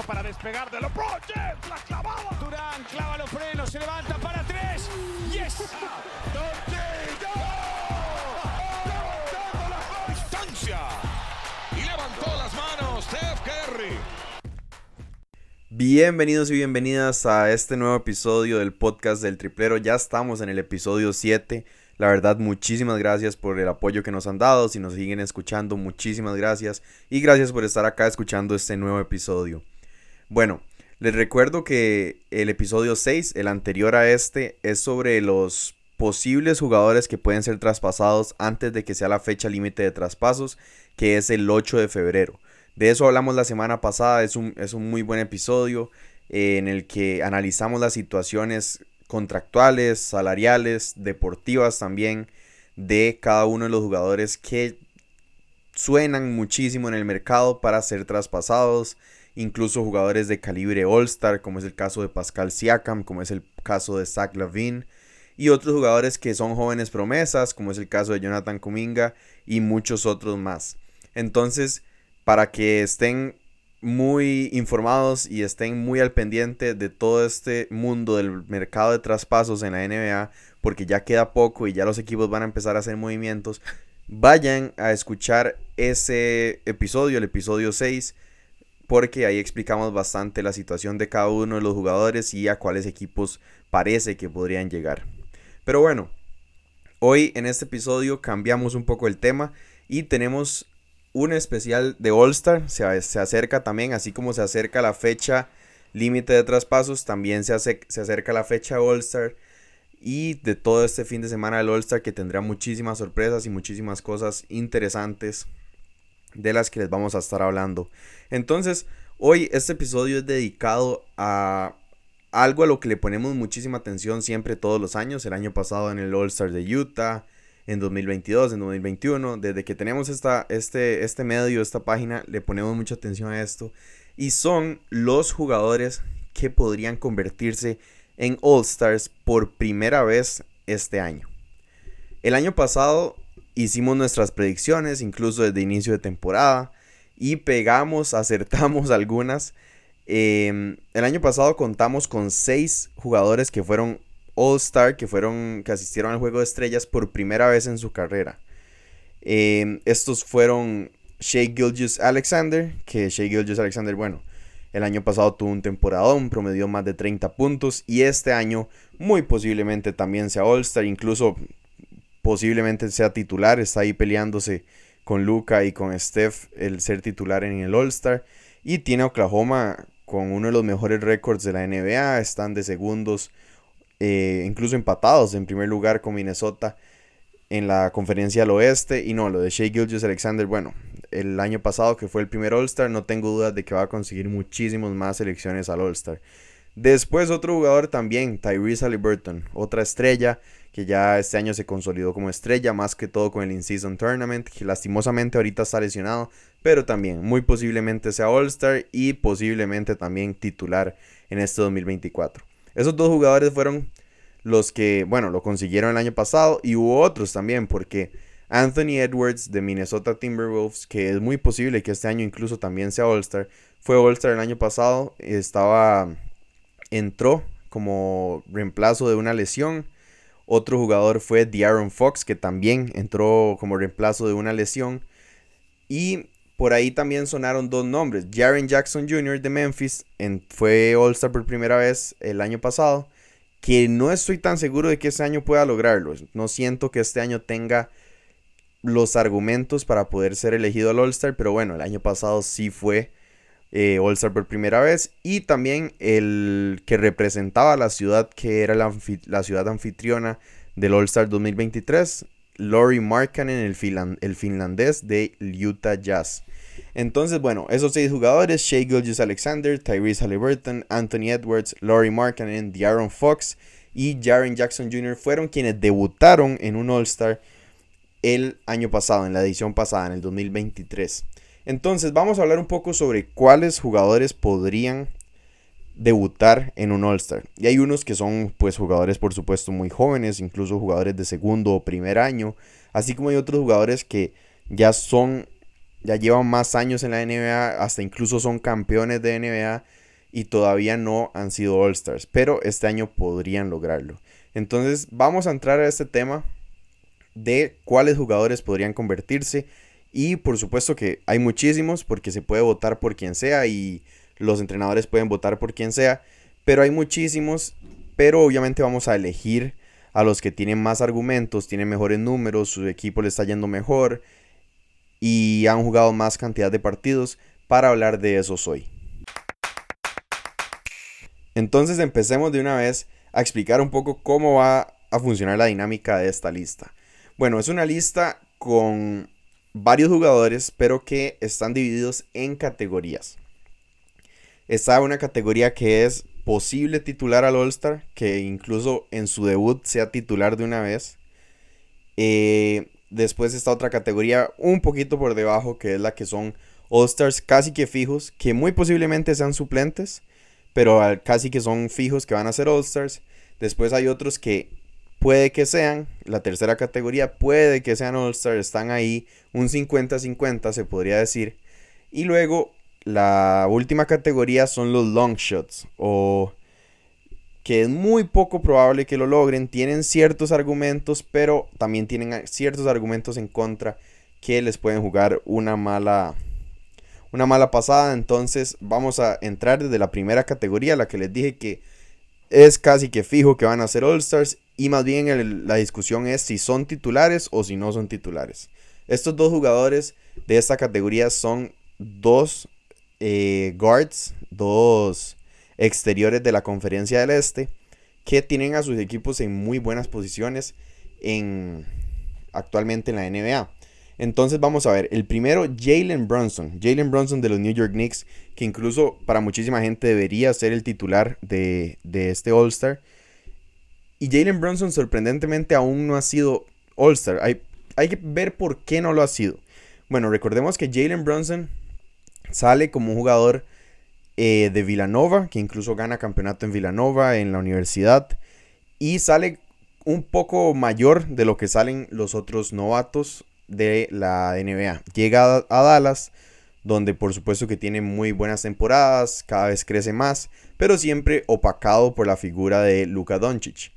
para despegar de LeBron James. La clavada. Durán clava los frenos, se levanta para tres. ¡Yes! Levantando la distancia. Y levantó las manos Steph Curry. Bienvenidos y bienvenidas a este nuevo episodio del podcast del triplero. Ya estamos en el episodio 7. La verdad, muchísimas gracias por el apoyo que nos han dado. Si nos siguen escuchando, muchísimas gracias. Y gracias por estar acá escuchando este nuevo episodio. Bueno, les recuerdo que el episodio 6, el anterior a este, es sobre los posibles jugadores que pueden ser traspasados antes de que sea la fecha límite de traspasos, que es el 8 de febrero. De eso hablamos la semana pasada, es un, es un muy buen episodio eh, en el que analizamos las situaciones contractuales, salariales, deportivas también de cada uno de los jugadores que suenan muchísimo en el mercado para ser traspasados, incluso jugadores de calibre All-Star, como es el caso de Pascal Siakam, como es el caso de Zach Lavine, y otros jugadores que son jóvenes promesas, como es el caso de Jonathan Kuminga y muchos otros más. Entonces, para que estén muy informados y estén muy al pendiente de todo este mundo del mercado de traspasos en la NBA, porque ya queda poco y ya los equipos van a empezar a hacer movimientos, vayan a escuchar ese episodio, el episodio 6, porque ahí explicamos bastante la situación de cada uno de los jugadores y a cuáles equipos parece que podrían llegar. Pero bueno, hoy en este episodio cambiamos un poco el tema y tenemos un especial de All Star. Se, se, acerca también, así como se acerca la fecha límite de traspasos, también se, hace, se acerca la fecha All Star. Y de todo este fin de semana del All Star que tendrá muchísimas sorpresas y muchísimas cosas interesantes de las que les vamos a estar hablando. Entonces, hoy este episodio es dedicado a algo a lo que le ponemos muchísima atención siempre todos los años. El año pasado en el All Star de Utah, en 2022, en 2021. Desde que tenemos esta, este, este medio, esta página, le ponemos mucha atención a esto. Y son los jugadores que podrían convertirse en All Stars por primera vez este año. El año pasado hicimos nuestras predicciones, incluso desde inicio de temporada, y pegamos, acertamos algunas. Eh, el año pasado contamos con seis jugadores que fueron All Star que fueron que asistieron al juego de estrellas por primera vez en su carrera. Eh, estos fueron Shea Gilgis Alexander, que Shea Gilgis Alexander, bueno, el año pasado tuvo un temporadón, promedió más de 30 puntos y este año muy posiblemente también sea All Star, incluso posiblemente sea titular, está ahí peleándose con Luca y con Steph el ser titular en el All Star y tiene Oklahoma con uno de los mejores récords de la NBA, están de segundos eh, incluso empatados en primer lugar con Minnesota en la conferencia al oeste. Y no, lo de Shea Gilgis Alexander, bueno, el año pasado que fue el primer All-Star, no tengo dudas de que va a conseguir muchísimos más selecciones al All-Star. Después otro jugador también, Tyrese Halliburton, otra estrella que ya este año se consolidó como estrella, más que todo con el In-Season Tournament, que lastimosamente ahorita está lesionado, pero también muy posiblemente sea All-Star y posiblemente también titular en este 2024. Esos dos jugadores fueron los que, bueno, lo consiguieron el año pasado y hubo otros también, porque Anthony Edwards de Minnesota Timberwolves, que es muy posible que este año incluso también sea All-Star, fue All-Star el año pasado, estaba, entró como reemplazo de una lesión. Otro jugador fue De'Aaron Fox, que también entró como reemplazo de una lesión. Y por ahí también sonaron dos nombres. Jaren Jackson Jr. de Memphis fue All-Star por primera vez el año pasado. Que no estoy tan seguro de que este año pueda lograrlo. No siento que este año tenga los argumentos para poder ser elegido al All-Star. Pero bueno, el año pasado sí fue eh, All-Star por primera vez. Y también el que representaba la ciudad que era la, ciudad anfitriona del All-Star 2023. Laurie Markkanen, el, el finlandés de Utah Jazz. Entonces, bueno, esos seis jugadores, Shea Gilgis Alexander, Tyrese Halliburton, Anthony Edwards, Laurie Markkanen, De'Aaron Fox y Jaren Jackson Jr. fueron quienes debutaron en un All-Star el año pasado, en la edición pasada, en el 2023. Entonces, vamos a hablar un poco sobre cuáles jugadores podrían debutar en un All-Star. Y hay unos que son pues jugadores por supuesto muy jóvenes, incluso jugadores de segundo o primer año, así como hay otros jugadores que ya son ya llevan más años en la NBA, hasta incluso son campeones de NBA y todavía no han sido All-Stars, pero este año podrían lograrlo. Entonces vamos a entrar a este tema de cuáles jugadores podrían convertirse y por supuesto que hay muchísimos porque se puede votar por quien sea y los entrenadores pueden votar por quien sea, pero hay muchísimos, pero obviamente vamos a elegir a los que tienen más argumentos, tienen mejores números, su equipo le está yendo mejor y han jugado más cantidad de partidos para hablar de esos hoy. Entonces empecemos de una vez a explicar un poco cómo va a funcionar la dinámica de esta lista. Bueno, es una lista con varios jugadores, pero que están divididos en categorías. Está una categoría que es posible titular al All-Star, que incluso en su debut sea titular de una vez. Eh, después está otra categoría un poquito por debajo, que es la que son All-Stars casi que fijos, que muy posiblemente sean suplentes, pero casi que son fijos que van a ser All-Stars. Después hay otros que puede que sean, la tercera categoría puede que sean All-Stars, están ahí un 50-50 se podría decir. Y luego la última categoría son los long shots o que es muy poco probable que lo logren. Tienen ciertos argumentos, pero también tienen ciertos argumentos en contra que les pueden jugar una mala una mala pasada. Entonces vamos a entrar desde la primera categoría, la que les dije que es casi que fijo que van a ser All Stars y más bien la discusión es si son titulares o si no son titulares. Estos dos jugadores de esta categoría son dos eh, guards, dos exteriores de la conferencia del este, que tienen a sus equipos en muy buenas posiciones en, actualmente en la NBA. Entonces vamos a ver, el primero, Jalen Brunson. Jalen Brunson de los New York Knicks, que incluso para muchísima gente debería ser el titular de, este All-Star. Y Jalen Brunson sorprendentemente aún no ha sido All-Star. Hay, que ver por qué no lo ha sido. Bueno, recordemos que Jalen Brunson Sale como un jugador eh, de Villanova, que incluso gana campeonato en Villanova, en la universidad. Y sale un poco mayor de lo que salen los otros novatos de la NBA. Llega a, Dallas, donde por supuesto que tiene muy buenas temporadas, cada vez crece más, pero siempre opacado por la figura de Luka Doncic.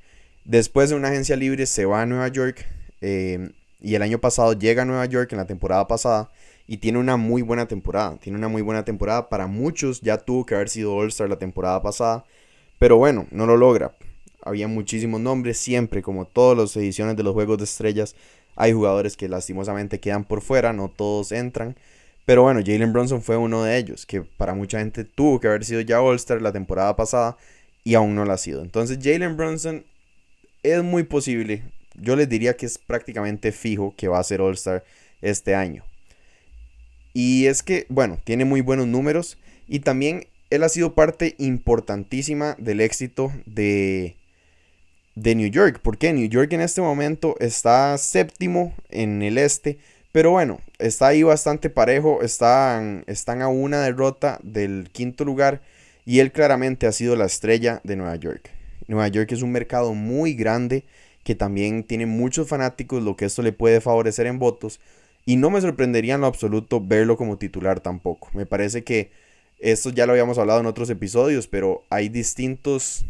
Después de una agencia libre se va a Nueva York eh, y el año pasado llega a Nueva York en la temporada pasada y tiene una muy buena temporada. Tiene una muy buena temporada. Para muchos ya tuvo que haber sido All-Star la temporada pasada. Pero bueno, no lo logra. Había muchísimos nombres. Siempre, como todas las ediciones de los Juegos de Estrellas, hay jugadores que lastimosamente quedan por fuera. No todos entran. Pero bueno, Jalen Bronson fue uno de ellos. Que para mucha gente tuvo que haber sido ya All-Star la temporada pasada. Y aún no lo ha sido. Entonces Jalen Bronson es muy posible. Yo les diría que es prácticamente fijo que va a ser All-Star este año. Y es que, bueno, tiene muy buenos números y también él ha sido parte importantísima del éxito de, de New York. Porque New York en este momento está séptimo en el este. Pero bueno, está ahí bastante parejo. Están, están a una derrota del quinto lugar. Y él claramente ha sido la estrella de Nueva York. Nueva York es un mercado muy grande que también tiene muchos fanáticos, lo que esto le puede favorecer en votos. Y no me sorprendería en lo absoluto verlo como titular tampoco. Me parece que esto ya lo habíamos hablado en otros episodios, pero hay distintos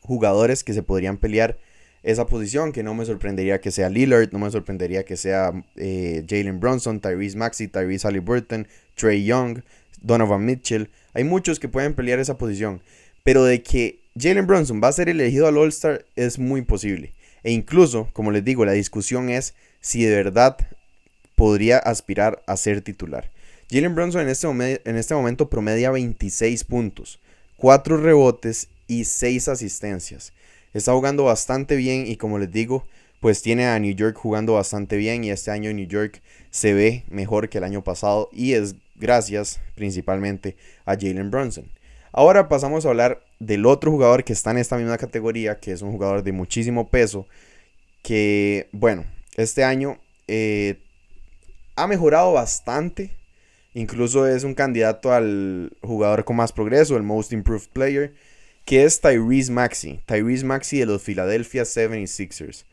jugadores que se podrían pelear esa posición, que no me sorprendería que sea Lillard, no me sorprendería que sea eh, Jalen Bronson, Tyrese Maxey, Tyrese Halliburton, Trey Young, Donovan Mitchell. Hay muchos que pueden pelear esa posición, pero de que Jalen Bronson va a ser elegido al All-Star es muy posible. E incluso, como les digo, la discusión es si de verdad podría aspirar a ser titular. Jalen Brunson en este, en este momento promedia 26 puntos, 4 rebotes y 6 asistencias. Está jugando bastante bien y como les digo, pues tiene a New York jugando bastante bien y este año New York se ve mejor que el año pasado y es gracias principalmente a Jalen Brunson. Ahora pasamos a hablar del otro jugador que está en esta misma categoría, que es un jugador de muchísimo peso, que bueno, este año eh, ha mejorado bastante. Incluso es un candidato al jugador con más progreso, el Most Improved Player, que es Tyrese Maxi. Tyrese Maxi de los Philadelphia 76ers.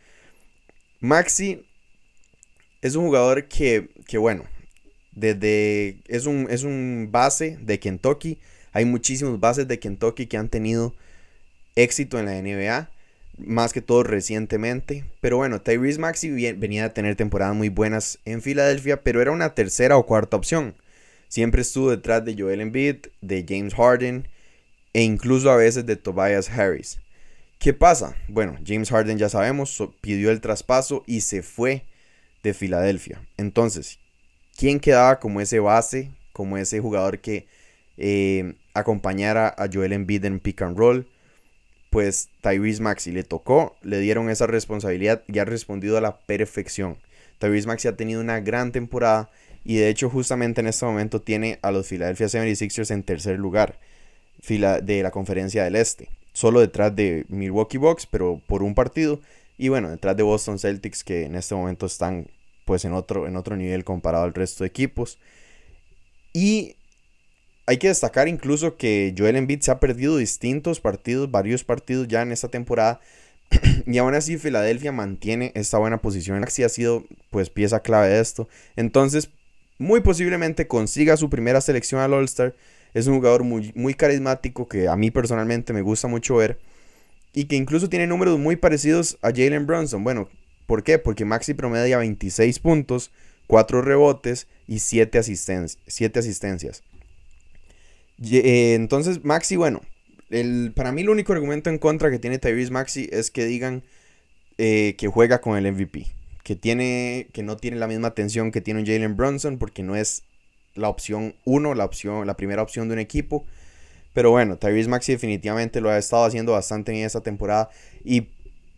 Maxi es un jugador que, que, bueno, Desde, es, un, es un base de Kentucky. Hay muchísimos bases de Kentucky que han tenido éxito en la NBA. Más que todo recientemente. Pero bueno, Tyrese Maxi venía a tener temporadas muy buenas en Filadelfia. Pero era una tercera o cuarta opción. Siempre estuvo detrás de Joel Embiid, de James Harden e incluso a veces de Tobias Harris. ¿Qué pasa? Bueno, James Harden ya sabemos, pidió el traspaso y se fue de Filadelfia. Entonces, ¿quién quedaba como ese base, como ese jugador que eh, acompañara a Joel Embiid en pick and roll? Pues Tyrese Maxi le tocó, le dieron esa responsabilidad y ha respondido a la perfección. Tyrese Maxi ha tenido una gran temporada y de hecho justamente en este momento tiene a los Philadelphia 76ers en tercer lugar de la conferencia del Este. Solo detrás de Milwaukee Bucks, pero por un partido. Y bueno, detrás de Boston Celtics que en este momento están pues en otro, en otro nivel comparado al resto de equipos. Y hay que destacar incluso que Joel Embiid se ha perdido distintos partidos, varios partidos ya en esta temporada. y aún así Filadelfia mantiene esta buena posición. Maxi ha sido pues pieza clave de esto. Entonces, muy posiblemente consiga su primera selección al All-Star. Es un jugador muy, muy carismático que a mí personalmente me gusta mucho ver. Y que incluso tiene números muy parecidos a Jalen Brunson. Bueno, ¿por qué? Porque Maxi promedia 26 puntos, 4 rebotes y 7, asistencias. Eh, entonces, Maxi, bueno, el, para mí el único argumento en contra que tiene Tyrese Maxi es que digan eh, que juega con el MVP. Que, tiene, que no tiene la misma atención que tiene un Jalen Brunson porque no es la opción 1, la, opción, la primera opción de un equipo. Pero bueno, Tyrese Maxi definitivamente lo ha estado haciendo bastante en esta temporada. Y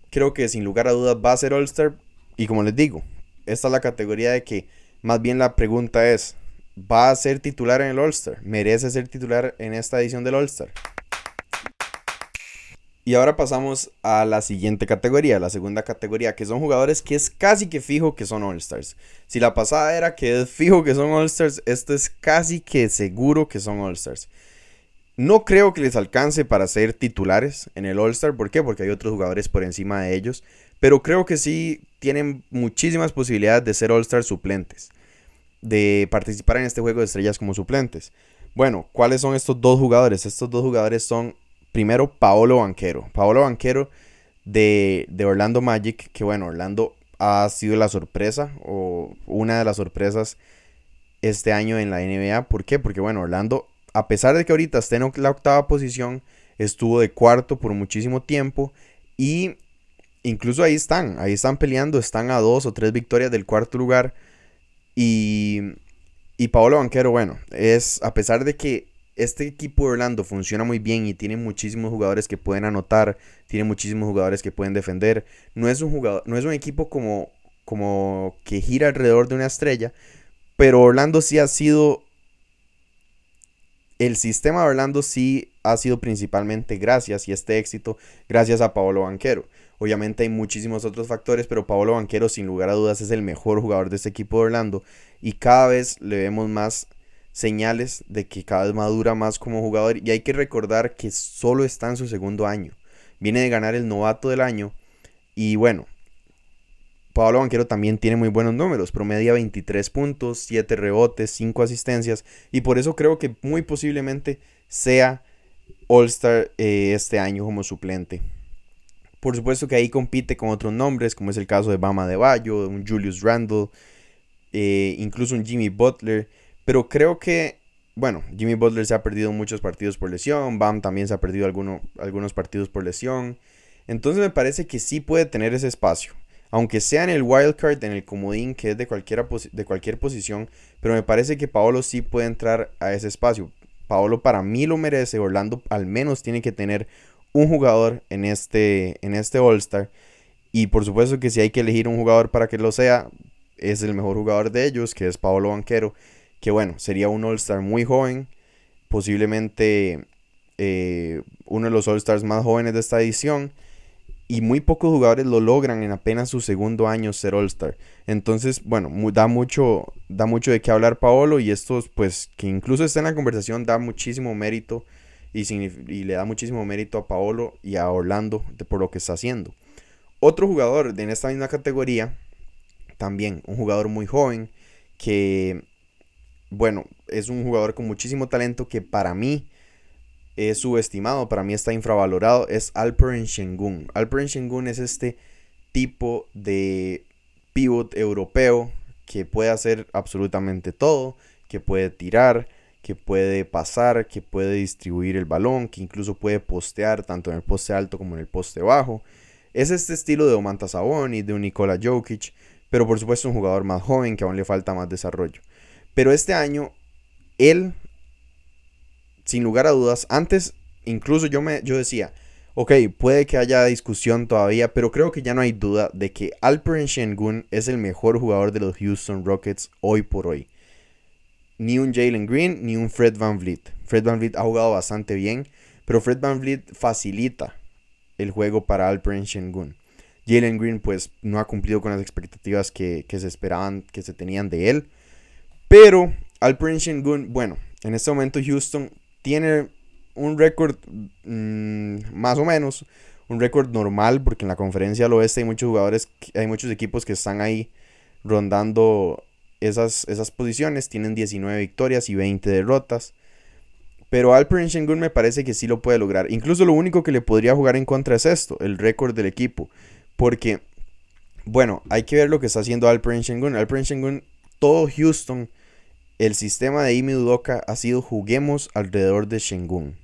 creo que sin lugar a dudas va a ser All-Star. Y como les digo, esta es la categoría de que más bien la pregunta es, ¿va a ser titular en el All-Star? ¿Merece ser titular en esta edición del All-Star? Y ahora pasamos a la siguiente categoría, la segunda categoría, que son jugadores que es casi que fijo que son All-Stars. Si la pasada era que es fijo que son All-Stars, esto es casi que seguro que son All-Stars. No creo que les alcance para ser titulares en el All-Star. ¿Por qué? Porque hay otros jugadores por encima de ellos. Pero creo que sí tienen muchísimas posibilidades de ser All-Star suplentes. De participar en este juego de estrellas como suplentes. Bueno, ¿cuáles son estos dos jugadores? Estos dos jugadores son primero Paolo Banquero. Paolo Banquero de, Orlando Magic, que bueno, Orlando ha sido la sorpresa o una de las sorpresas este año en la NBA. ¿Por qué? Porque bueno, Orlando, a pesar de que ahorita está en la octava posición, estuvo de cuarto por muchísimo tiempo y incluso ahí están, ahí están peleando, están a dos o tres victorias del cuarto lugar. Y, y Paolo Banquero, bueno, es a pesar de que este equipo de Orlando funciona muy bien y tiene muchísimos jugadores que pueden anotar, tiene muchísimos jugadores que pueden defender. No es un jugador, no es un equipo como, como que gira alrededor de una estrella, pero Orlando sí ha sido el sistema de Orlando sí ha sido principalmente gracias y este éxito gracias a Paolo Banquero. Obviamente hay muchísimos otros factores, pero Paolo Banquero sin lugar a dudas es el mejor jugador de este equipo de Orlando y cada vez le vemos más señales de que cada vez madura más como jugador y hay que recordar que solo está en su segundo año. Viene de ganar el novato del año y bueno, Pablo Banquero también tiene muy buenos números, promedia 23 puntos, 7 rebotes, 5 asistencias y por eso creo que muy posiblemente sea All-Star eh, este año como suplente. Por supuesto que ahí compite con otros nombres, como es el caso de Bama de Bayo, un Julius Randle, eh, incluso un Jimmy Butler. Pero creo que, bueno, Jimmy Butler se ha perdido muchos partidos por lesión, Bam también se ha perdido algunos partidos por lesión. Entonces me parece que sí puede tener ese espacio. Aunque sea en el wildcard, en el comodín, que es de, cualquiera de cualquier posición. Pero me parece que Paolo sí puede entrar a ese espacio. Paolo para mí lo merece. Orlando al menos tiene que tener un jugador en este, en este All-Star. Y por supuesto que si hay que elegir un jugador para que lo sea, es el mejor jugador de ellos, que es Paolo Banquero que bueno, sería un All-Star muy joven, posiblemente eh, uno de los All-Stars más jóvenes de esta edición. Y muy pocos jugadores lo logran en apenas su segundo año ser All-Star. Entonces, bueno, da mucho, da mucho de qué hablar Paolo. Y esto, pues, que incluso está en la conversación, da muchísimo mérito. Y, y le da muchísimo mérito a Paolo y a Orlando por lo que está haciendo. Otro jugador de en esta misma categoría, también un jugador muy joven, que bueno, es un jugador con muchísimo talento que para mí es subestimado, para mí está infravalorado, es Alperen Shengun. Alperen Shengun es este tipo de pivot europeo que puede hacer absolutamente todo, que puede tirar, que puede pasar, que puede distribuir el balón, que incluso puede postear tanto en el poste alto como en el poste bajo. Es este estilo de Omanta y de un Nikola Jokic, pero por supuesto un jugador más joven que aún le falta más desarrollo. Pero este año, él, sin lugar a dudas, antes incluso yo, me, yo decía, ok, puede que haya discusión todavía, pero creo que ya no hay duda de que Alperen Shengun es el mejor jugador de los Houston Rockets hoy por hoy. Ni un Jalen Green, ni un Fred Van Vliet. Fred Van Vliet ha jugado bastante bien, pero Fred Van Vliet facilita el juego para Alperen Shengun. Jalen Green pues no ha cumplido con las expectativas que, se esperaban, que se tenían de él. Pero Alperen Shengun, bueno, en este momento Houston tiene un récord mm, más o menos, un récord normal, porque en la conferencia al oeste hay muchos jugadores, hay muchos equipos que están ahí rondando esas, esas posiciones, tienen 19 victorias y 20 derrotas. Pero Alperen Shengun me parece que sí lo puede lograr. Incluso lo único que le podría jugar en contra es esto, el récord del equipo. Porque, bueno, hay que ver lo que está haciendo Alperen Shengun. Alperen Shengun, todo Houston, el sistema de Imi Udoka ha sido juguemos alrededor de Shengun.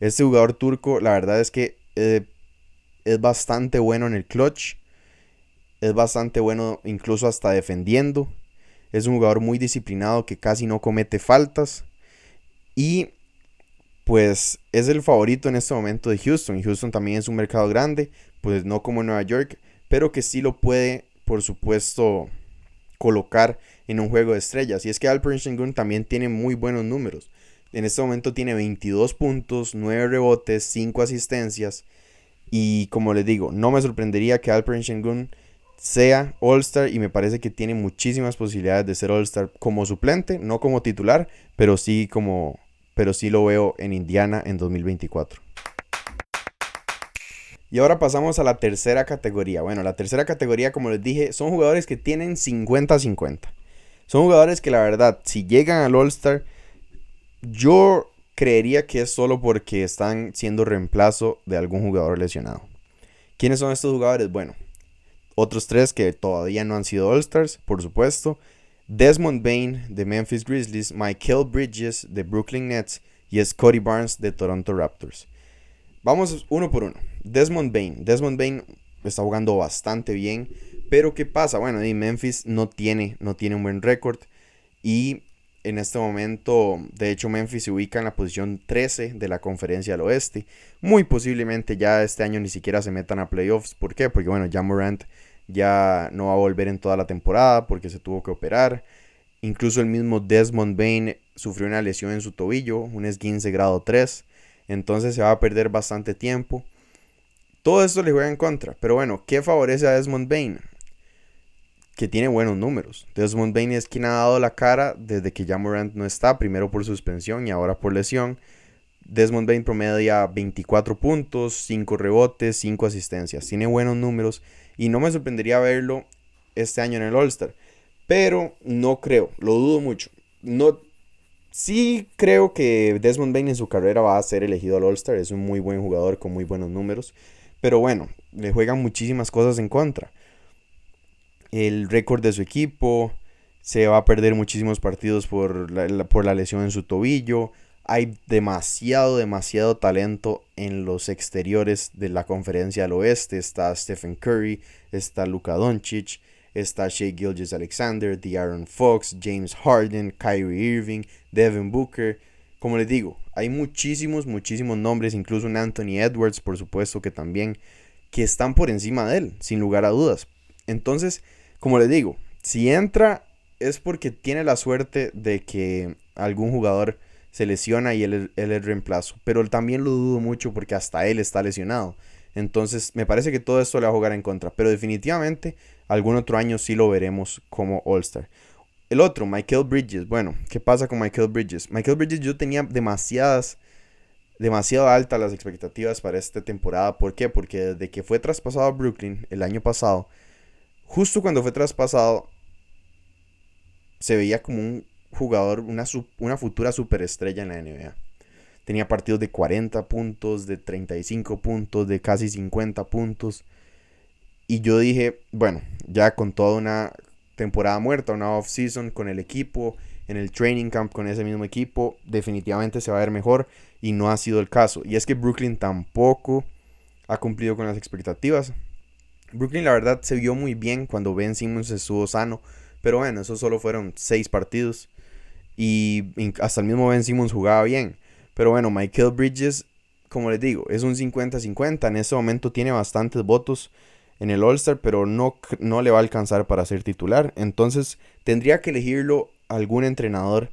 Este jugador turco, la verdad es que eh, es bastante bueno en el clutch. Es bastante bueno incluso hasta defendiendo. Es un jugador muy disciplinado que casi no comete faltas. Y pues es el favorito en este momento de Houston. Houston también es un mercado grande, pues no como Nueva York, pero que sí lo puede, por supuesto, colocar en un juego de estrellas. Y es que Alperen Sengun también tiene muy buenos números. En este momento tiene 22 puntos, 9 rebotes, 5 asistencias. Y como les digo, no me sorprendería que Alperen Shengun sea All-Star y me parece que tiene muchísimas posibilidades de ser All-Star como suplente, no como titular, pero sí como pero sí lo veo en Indiana en 2024. Y ahora pasamos a la tercera categoría. Bueno, la tercera categoría, como les dije, son jugadores que tienen 50-50. Son jugadores que la verdad, si llegan al All-Star, yo creería que es solo porque están siendo reemplazo de algún jugador lesionado. ¿Quiénes son estos jugadores? Bueno, otros tres que todavía no han sido All-Stars, por supuesto. Desmond Bain de Memphis Grizzlies, Michael Bridges de Brooklyn Nets y Scotty Barnes de Toronto Raptors. Vamos uno por uno. Desmond Bain. Desmond Bain está jugando bastante bien. Pero ¿qué pasa? Bueno, Memphis no tiene, no tiene un buen récord. Y en este momento, de hecho, Memphis se ubica en la posición 13 de la conferencia del oeste. Muy posiblemente ya este año ni siquiera se metan a playoffs. ¿Por qué? Porque bueno, ya Morant ya no va a volver en toda la temporada porque se tuvo que operar. Incluso el mismo Desmond Bain sufrió una lesión en su tobillo, un esguince grado 3. Entonces se va a perder bastante tiempo. Todo esto le juega en contra. Pero bueno, ¿qué favorece a Desmond Bain? Que tiene buenos números. Desmond Bain es quien ha dado la cara desde que ya Morant no está, primero por suspensión y ahora por lesión. Desmond Bain promedia 24 puntos, 5 rebotes, 5 asistencias. Tiene buenos números y no me sorprendería verlo este año en el All-Star. Pero no creo, lo dudo mucho. No, sí creo que Desmond Bain en su carrera va a ser elegido al All-Star. Es un muy buen jugador con muy buenos números. Pero bueno, le juegan muchísimas cosas en contra el récord de su equipo, se va a perder muchísimos partidos por la, por la lesión en su tobillo. Hay demasiado, demasiado talento en los exteriores de la conferencia del oeste. Está Stephen Curry, está Luka Doncic, está Shea Gilgis Alexander, De'Aaron Fox, James Harden, Kyrie Irving, Devin Booker. Como les digo, hay muchísimos, muchísimos nombres, incluso un Anthony Edwards, por supuesto que también, que están por encima de él, sin lugar a dudas. Entonces, como les digo, si entra es porque tiene la suerte de que algún jugador se lesiona y él, él es reemplazo. Pero también lo dudo mucho porque hasta él está lesionado. Entonces me parece que todo esto le va a jugar en contra. Pero definitivamente algún otro año sí lo veremos como All-Star. El otro, Michael Bridges. Bueno, ¿qué pasa con Michael Bridges? Michael Bridges yo tenía demasiadas, demasiado altas las expectativas para esta temporada. ¿Por qué? Porque desde que fue traspasado a Brooklyn el año pasado, justo cuando fue traspasado, se veía como un jugador, una, futura superestrella en la NBA. Tenía partidos de 40 puntos, de 35 puntos, de casi 50 puntos. Y yo dije, bueno, ya con toda una temporada muerta, una off-season con el equipo, en el training camp con ese mismo equipo, definitivamente se va a ver mejor y no ha sido el caso. Y es que Brooklyn tampoco ha cumplido con las expectativas. Brooklyn la verdad se vio muy bien cuando Ben Simmons estuvo sano, pero bueno, eso solo fueron seis partidos y hasta el mismo Ben Simmons jugaba bien. Pero bueno, Michael Bridges, como les digo, es un 50-50, en este momento tiene bastantes votos en el All-Star, pero no, no le va a alcanzar para ser titular. Entonces tendría que elegirlo algún entrenador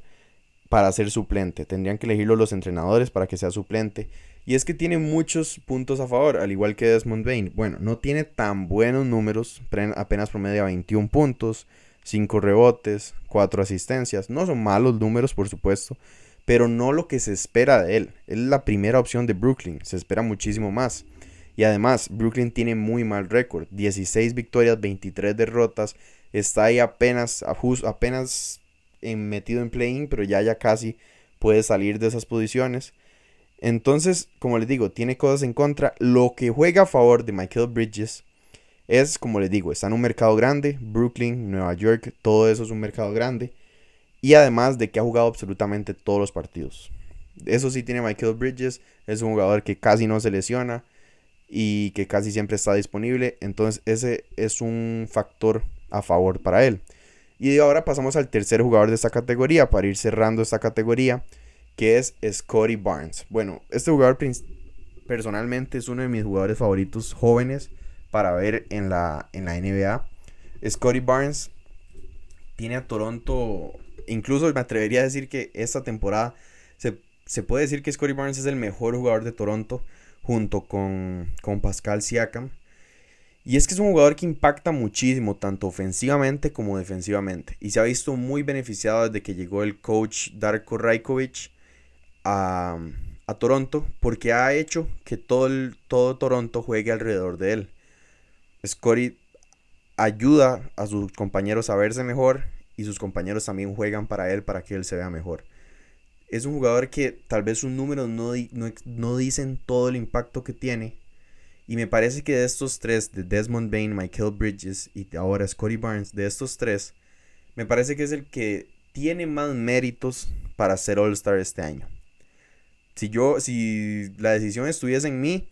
para ser suplente. Tendrían que elegirlo los entrenadores para que sea suplente. Y es que tiene muchos puntos a favor, al igual que Desmond Bain. Bueno, no tiene tan buenos números, apenas promedia 21 puntos, 5 rebotes, 4 asistencias. No son malos números, por supuesto, pero no lo que se espera de él. Él es la primera opción de Brooklyn, se espera muchísimo más. Y además, Brooklyn tiene muy mal récord. 16 victorias, 23 derrotas. Está ahí apenas, apenas metido en play-in, pero ya, ya casi puede salir de esas posiciones. Entonces, como les digo, tiene cosas en contra. Lo que juega a favor de Michael Bridges es, como les digo, está en un mercado grande. Brooklyn, Nueva York, todo eso es un mercado grande. Y además de que ha jugado absolutamente todos los partidos. Eso sí tiene Michael Bridges. Es un jugador que casi no se lesiona y que casi siempre está disponible. Entonces ese es un factor a favor para él. Y ahora pasamos al tercer jugador de esta categoría para ir cerrando esta categoría, que es Scotty Barnes. Bueno, este jugador personalmente es uno de mis jugadores favoritos jóvenes para ver en la, en la NBA. Scotty Barnes tiene a Toronto, incluso me atrevería a decir que esta temporada se, se puede decir que Scotty Barnes es el mejor jugador de Toronto junto con, con Pascal Siakam. Y es que es un jugador que impacta muchísimo, tanto ofensivamente como defensivamente. Y se ha visto muy beneficiado desde que llegó el coach Darko Rajkovic a, a Toronto, porque ha hecho que todo, todo Toronto juegue alrededor de él. Scotty ayuda a sus compañeros a verse mejor y sus compañeros también juegan para él para que él se vea mejor es un jugador que tal vez sus números no, no, dicen todo el impacto que tiene. Y me parece que de estos tres, de Desmond Bain, Michael Bridges y ahora Scotty Barnes, de estos tres, me parece que es el que tiene más méritos para ser All-Star este año. Si yo, si la decisión estuviese en mí,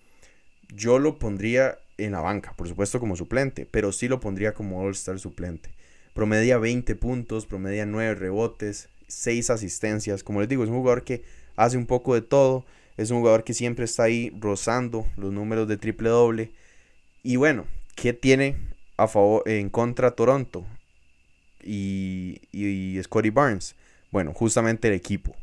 yo lo pondría en la banca, por supuesto como suplente, pero sí lo pondría como All-Star suplente. Promedia 20 puntos, promedia 9 rebotes, seis asistencias. Como les digo, es un jugador que hace un poco de todo. Es un jugador que siempre está ahí rozando los números de triple doble. Y bueno, ¿qué tiene a favor en contra Toronto? Y, y, Scotty Barnes. Bueno, justamente el equipo.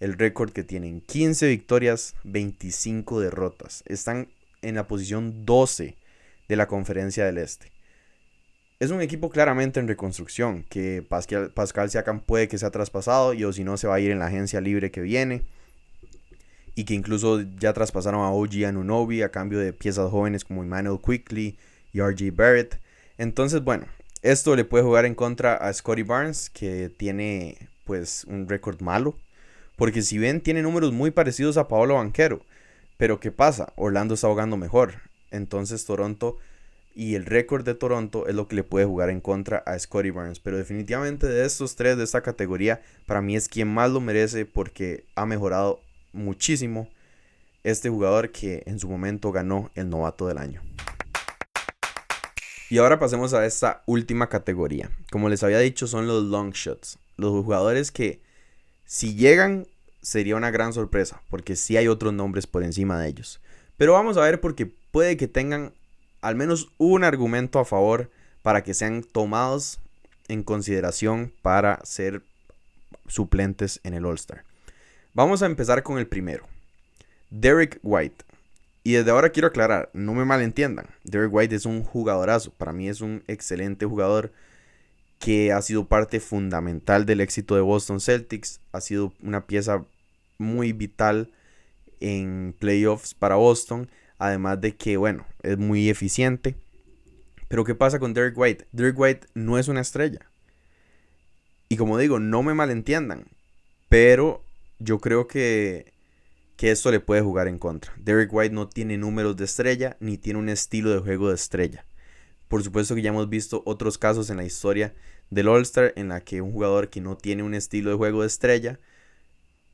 El récord que tienen 15 victorias, 25 derrotas. Están en la posición 12 de la conferencia del Este es un equipo claramente en reconstrucción, que Pascal, Pascal Siakam puede que sea traspasado y o si no se va a ir en la agencia libre que viene. Y que incluso ya traspasaron a OG Anunobi a cambio de piezas jóvenes como Emmanuel Quickly y RJ Barrett. Entonces, bueno, esto le puede jugar en contra a Scotty Barnes, que tiene pues un récord malo. Porque si ven, tiene números muy parecidos a Paolo Banquero. Pero ¿qué pasa? Orlando está jugando mejor. Entonces Toronto y el récord de Toronto es lo que le puede jugar en contra a Scotty Barnes. Pero definitivamente de estos tres de esta categoría, para mí es quien más lo merece porque ha mejorado muchísimo este jugador que en su momento ganó el novato del año. Y ahora pasemos a esta última categoría. Como les había dicho, son los long shots. Los jugadores que si llegan sería una gran sorpresa, porque sí hay otros nombres por encima de ellos. Pero vamos a ver porque puede que tengan al menos un argumento a favor para que sean tomados en consideración para ser suplentes en el All-Star. Vamos a empezar con el primero. Derek White. Y desde ahora quiero aclarar, no me malentiendan. Derek White es un jugadorazo. Para mí es un excelente jugador que ha sido parte fundamental del éxito de Boston Celtics. Ha sido una pieza muy vital en playoffs para Boston. Además de que, bueno, es muy eficiente. Pero ¿qué pasa con Derek White? Derek White no es una estrella. Y como digo, no me malentiendan, pero yo creo que, que esto le puede jugar en contra. Derek White no tiene números de estrella ni tiene un estilo de juego de estrella. Por supuesto que ya hemos visto otros casos en la historia del All-Star en la que un jugador que no tiene un estilo de juego de estrella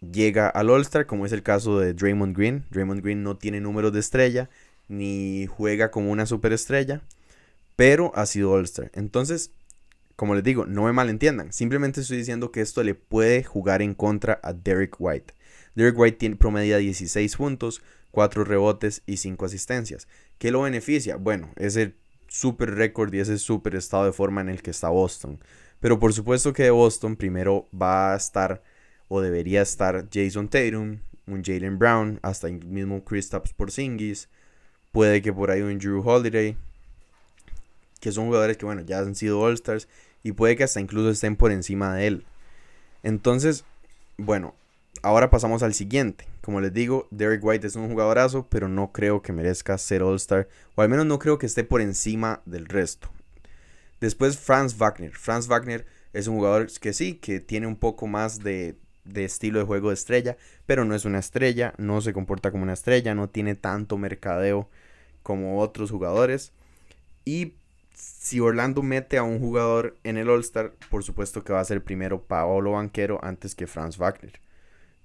llega al All-Star, como es el caso de Draymond Green. Draymond Green no tiene números de estrella ni juega como una superestrella, pero ha sido All-Star. Entonces, como les digo, no me malentiendan. Simplemente estoy diciendo que esto le puede jugar en contra a Derek White. Derek White tiene promedia 16 puntos, 4 rebotes y 5 asistencias. ¿Qué lo beneficia? Bueno, es el super récord y ese super estado de forma en el que está Boston. Pero por supuesto que de Boston primero va a estar o debería estar Jason Tatum, un Jalen Brown, hasta el mismo Kristaps Porzingis. Puede que por ahí un Drew Holiday, que son jugadores que bueno, ya han sido All-Stars y puede que hasta incluso estén por encima de él. Entonces, bueno, ahora pasamos al siguiente. Como les digo, Derek White es un jugadorazo, pero no creo que merezca ser All-Star, o al menos no creo que esté por encima del resto. Después Franz Wagner. Franz Wagner es un jugador que sí, que tiene un poco más de, estilo de juego de estrella, pero no es una estrella, no se comporta como una estrella, no tiene tanto mercadeo como otros jugadores. Y si Orlando mete a un jugador en el All-Star, por supuesto que va a ser primero Paolo Banquero antes que Franz Wagner.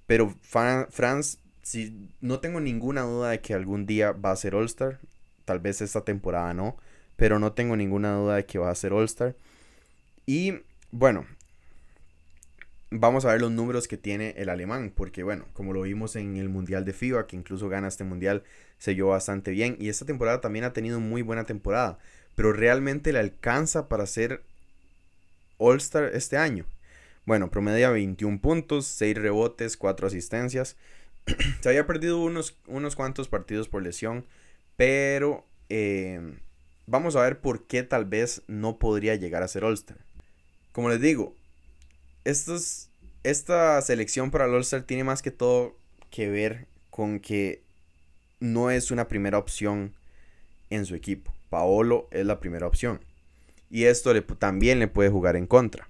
Pero Franz, si no tengo ninguna duda de que algún día va a ser All-Star, tal vez esta temporada no, pero no tengo ninguna duda de que va a ser All-Star. Y bueno, vamos a ver los números que tiene el alemán, porque bueno, como lo vimos en el Mundial de FIBA, que incluso gana este Mundial, se llevó bastante bien. Y esta temporada también ha tenido muy buena temporada, pero realmente le alcanza para ser All-Star este año. Bueno, promedia 21 puntos, 6 rebotes, 4 asistencias. se había perdido unos, unos cuantos partidos por lesión, pero eh, vamos a ver por qué tal vez no podría llegar a ser All-Star. Como les digo, esta selección para el All-Star tiene más que todo que ver con que no es una primera opción en su equipo. Paolo es la primera opción. Y esto también le puede jugar en contra.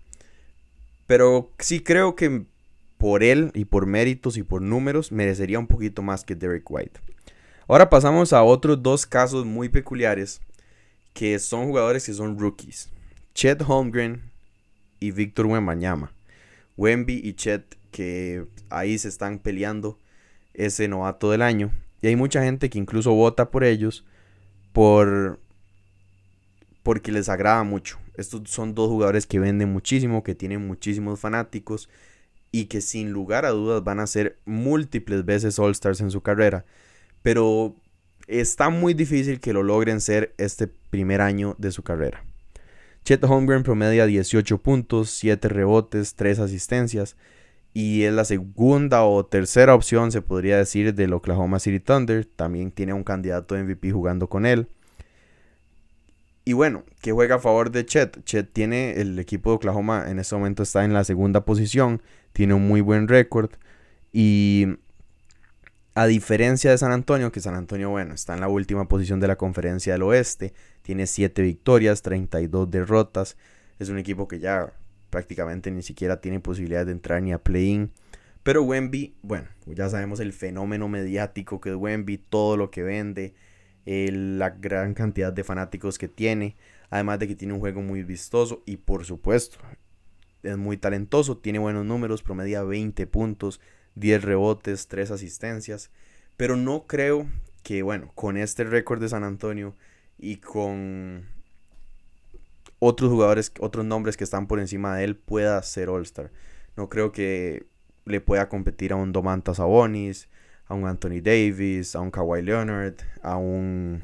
Pero sí creo que por él y por méritos y por números merecería un poquito más que Derek White. Ahora pasamos a otros dos casos muy peculiares que son jugadores que son rookies. Chet Holmgren y Víctor Wembanyama. Wemby y Chet que ahí se están peleando ese novato del año. Y hay mucha gente que incluso vota por ellos por porque les agrada mucho. Estos son dos jugadores que venden muchísimo, que tienen muchísimos fanáticos y que sin lugar a dudas van a ser múltiples veces All Stars en su carrera. Pero está muy difícil que lo logren ser este primer año de su carrera. Chet Holmgren promedia 18 puntos, 7 rebotes, 3 asistencias y es la segunda o tercera opción, se podría decir, del Oklahoma City Thunder. También tiene un candidato MVP jugando con él. Y bueno, que juega a favor de Chet. Chet tiene el equipo de Oklahoma en este momento está en la segunda posición, tiene un muy buen récord y a diferencia de San Antonio, que San Antonio, bueno, está en la última posición de la conferencia del oeste, tiene 7 victorias, 32 derrotas, es un equipo que ya prácticamente ni siquiera tiene posibilidad de entrar ni a play-in. Pero Wemby, bueno, ya sabemos el fenómeno mediático que es Wemby, todo lo que vende, la gran cantidad de fanáticos que tiene, además de que tiene un juego muy vistoso y por supuesto es muy talentoso, tiene buenos números, promedia 20 puntos, 10 rebotes, 3 asistencias. Pero no creo que, bueno, con este récord de San Antonio y con otros jugadores, otros nombres que están por encima de él, pueda ser All-Star. No creo que le pueda competir a un Domantas Sabonis, a un Anthony Davis, a un Kawhi Leonard, a un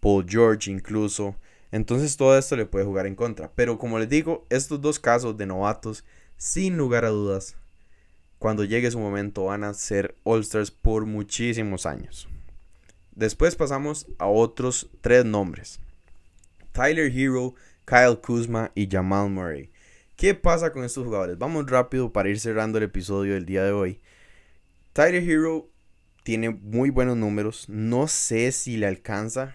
Paul George incluso. Entonces todo esto le puede jugar en contra. Pero como les digo, estos dos casos de novatos, sin lugar a dudas, cuando llegue su momento van a ser All-Stars por muchísimos años. Después pasamos a otros tres nombres. Tyler Hero, Kyle Kuzma y Jamal Murray. ¿Qué pasa con estos jugadores? Vamos rápido para ir cerrando el episodio del día de hoy. Tyler Hero tiene muy buenos números. No sé si le alcanza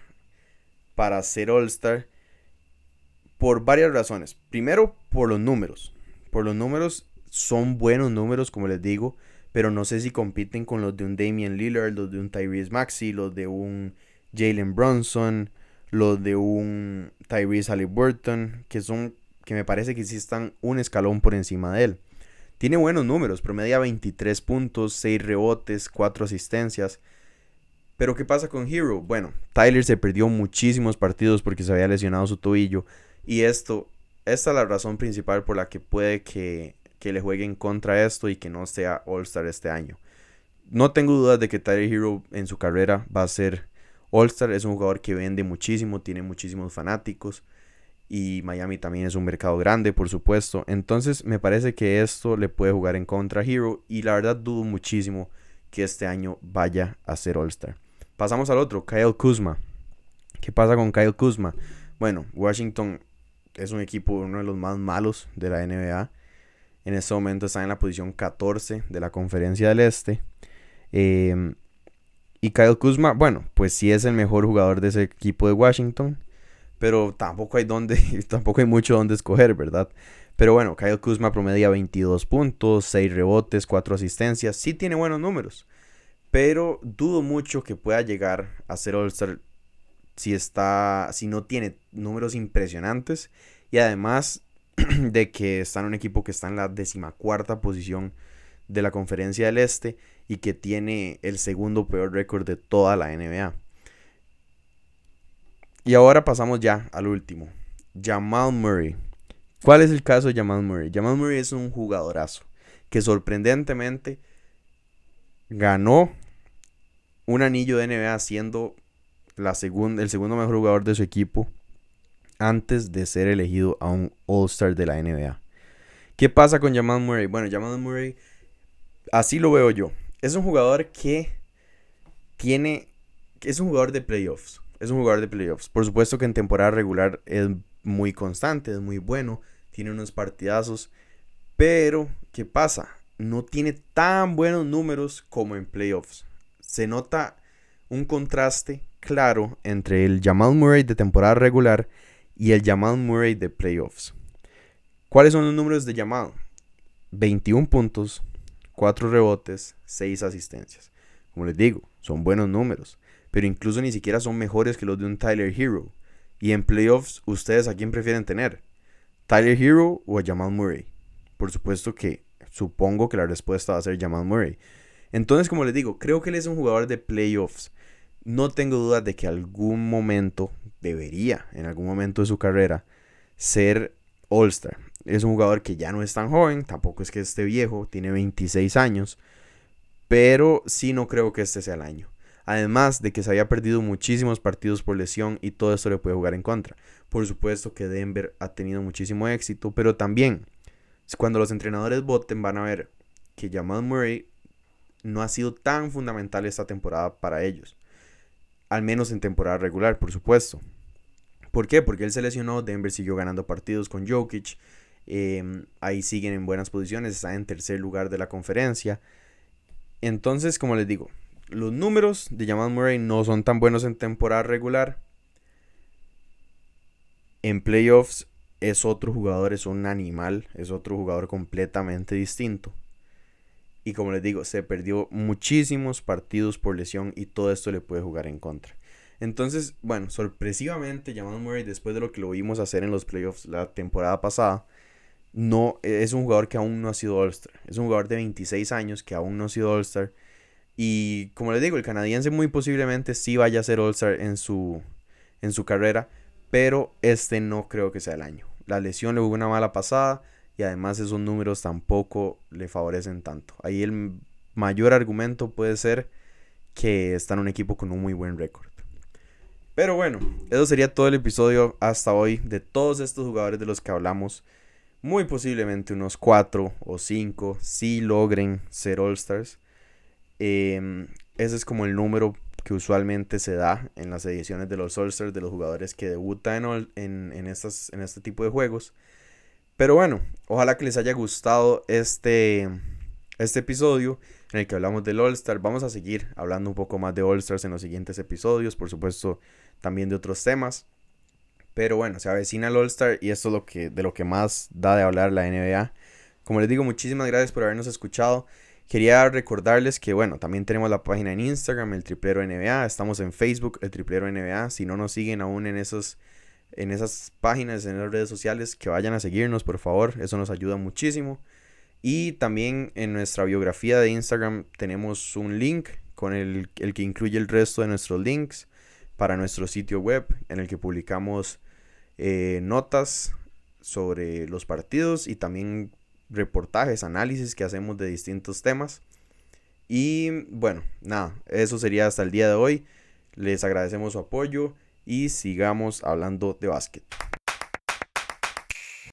para ser All-Star por varias razones. Primero, por los números por los números, son buenos números, como les digo, pero no sé si compiten con los de un Damian Lillard, los de un Tyrese Maxi, los de un Jalen Bronson, los de un Tyrese Halliburton, que son que me parece que sí están un escalón por encima de él. Tiene buenos números, promedia 23 puntos, 6 rebotes, 4 asistencias. Pero ¿qué pasa con Hero? Bueno, Tyler se perdió muchísimos partidos porque se había lesionado su tobillo. Y esto, esta es la razón principal por la que puede que, que le jueguen contra esto y que no sea All-Star este año. No tengo dudas de que Tyler Hero en su carrera va a ser All-Star. Es un jugador que vende muchísimo, tiene muchísimos fanáticos y Miami también es un mercado grande, por supuesto. Entonces me parece que esto le puede jugar en contra a Hero y la verdad dudo muchísimo que este año vaya a ser All-Star. Pasamos al otro, Kyle Kuzma. ¿Qué pasa con Kyle Kuzma? Bueno, Washington es un equipo, uno de los más malos de la NBA. En este momento está en la posición 14 de la conferencia del Este. Em, y Kyle Kuzma, bueno, pues sí es el mejor jugador de ese equipo de Washington pero tampoco hay donde, tampoco hay mucho donde escoger, ¿verdad? Pero bueno, Kyle Kuzma promedia 22 puntos, 6 rebotes, 4 asistencias, sí tiene buenos números, pero dudo mucho que pueda llegar a ser All-Star si está si no tiene números impresionantes y además de que está en un equipo que está en la decimacuarta posición de la conferencia del este y que tiene el segundo peor récord de toda la NBA. Y ahora pasamos ya al último. Jamal Murray. ¿Cuál es el caso de Jamal Murray? Jamal Murray es un jugadorazo que sorprendentemente ganó un anillo de NBA siendo la el segundo mejor jugador de su equipo antes de ser elegido a un All-Star de la NBA. ¿Qué pasa con Jamal Murray? Bueno, Jamal Murray, así lo veo yo. Es un jugador que tiene, es un jugador de playoffs es un jugador de playoffs. Por supuesto que en temporada regular es muy constante, es muy bueno, tiene unos partidazos. Pero, ¿qué pasa? No tiene tan buenos números como en playoffs. Se nota un contraste claro entre el Jamal Murray de temporada regular y el Jamal Murray de playoffs. ¿Cuáles son los números de Jamal? 21 puntos, 4 rebotes, 6 asistencias. Como les digo, son buenos números pero incluso ni siquiera son mejores que los de un Tyler Hero. Y en playoffs, ¿ustedes a quién prefieren tener? ¿Tyler Hero o a Jamal Murray? Por supuesto que supongo que la respuesta va a ser Jamal Murray. Entonces, como les digo, creo que él es un jugador de playoffs. No tengo dudas de que algún momento debería, en algún momento de su carrera, ser All-Star. Es un jugador que ya no es tan joven, tampoco es que esté viejo, tiene 26 años, pero sí no creo que este sea el año. Además de que se había perdido muchísimos partidos por lesión y todo esto le puede jugar en contra. Por supuesto que Denver ha tenido muchísimo éxito, pero también cuando los entrenadores voten van a ver que Jamal Murray no ha sido tan fundamental esta temporada para ellos. Al menos en temporada regular, por supuesto. ¿Por qué? Porque él se lesionó, Denver siguió ganando partidos con Jokic. Em, ahí siguen en buenas posiciones, está en tercer lugar de la conferencia. Entonces, como les digo, los números de Jamal Murray no son tan buenos en temporada regular. En playoffs es otro jugador, es un animal, es otro jugador completamente distinto. Y como les digo, se perdió muchísimos partidos por lesión y todo esto le puede jugar en contra. Entonces, bueno, sorpresivamente Jamal Murray, después de lo que lo vimos hacer en los playoffs la temporada pasada, no es un jugador que aún no ha sido All-Star. Es un jugador de 26 años que aún no ha sido All-Star y como les digo, el canadiense muy posiblemente sí vaya a ser All-Star en su, en su carrera, pero este no creo que sea el año. La lesión le hubo una mala pasada y además esos números tampoco le favorecen tanto. Ahí el mayor argumento puede ser que está en un equipo con un muy buen récord. Pero bueno, eso sería todo el episodio hasta hoy de todos estos jugadores de los que hablamos. Muy posiblemente unos 4 o 5 si logren ser All-Stars. Em, ese es como el número que usualmente se da en las ediciones de los all de los jugadores que debutan en, en, estas, en este tipo de juegos. Pero bueno, ojalá que les haya gustado este, este episodio en el que hablamos del All-Star. Vamos a seguir hablando un poco más de All-Stars en los siguientes episodios, por supuesto también de otros temas. Pero bueno, se avecina el All-Star y esto es lo que, de lo que más da de hablar la NBA. Como les digo, muchísimas gracias por habernos escuchado. Quería recordarles que, bueno, también tenemos la página en Instagram, el Triplero NBA. Estamos en Facebook, el Triplero NBA. Si no nos siguen aún en, esos, en esas páginas, en las redes sociales, que vayan a seguirnos, por favor. Eso nos ayuda muchísimo. Y también en nuestra biografía de Instagram tenemos un link con el, el que incluye el resto de nuestros links para nuestro sitio web, en el que publicamos eh, notas sobre los partidos y también reportajes, análisis que hacemos de distintos temas. Y bueno, nada, eso sería hasta el día de hoy. Les agradecemos su apoyo y sigamos hablando de básquet.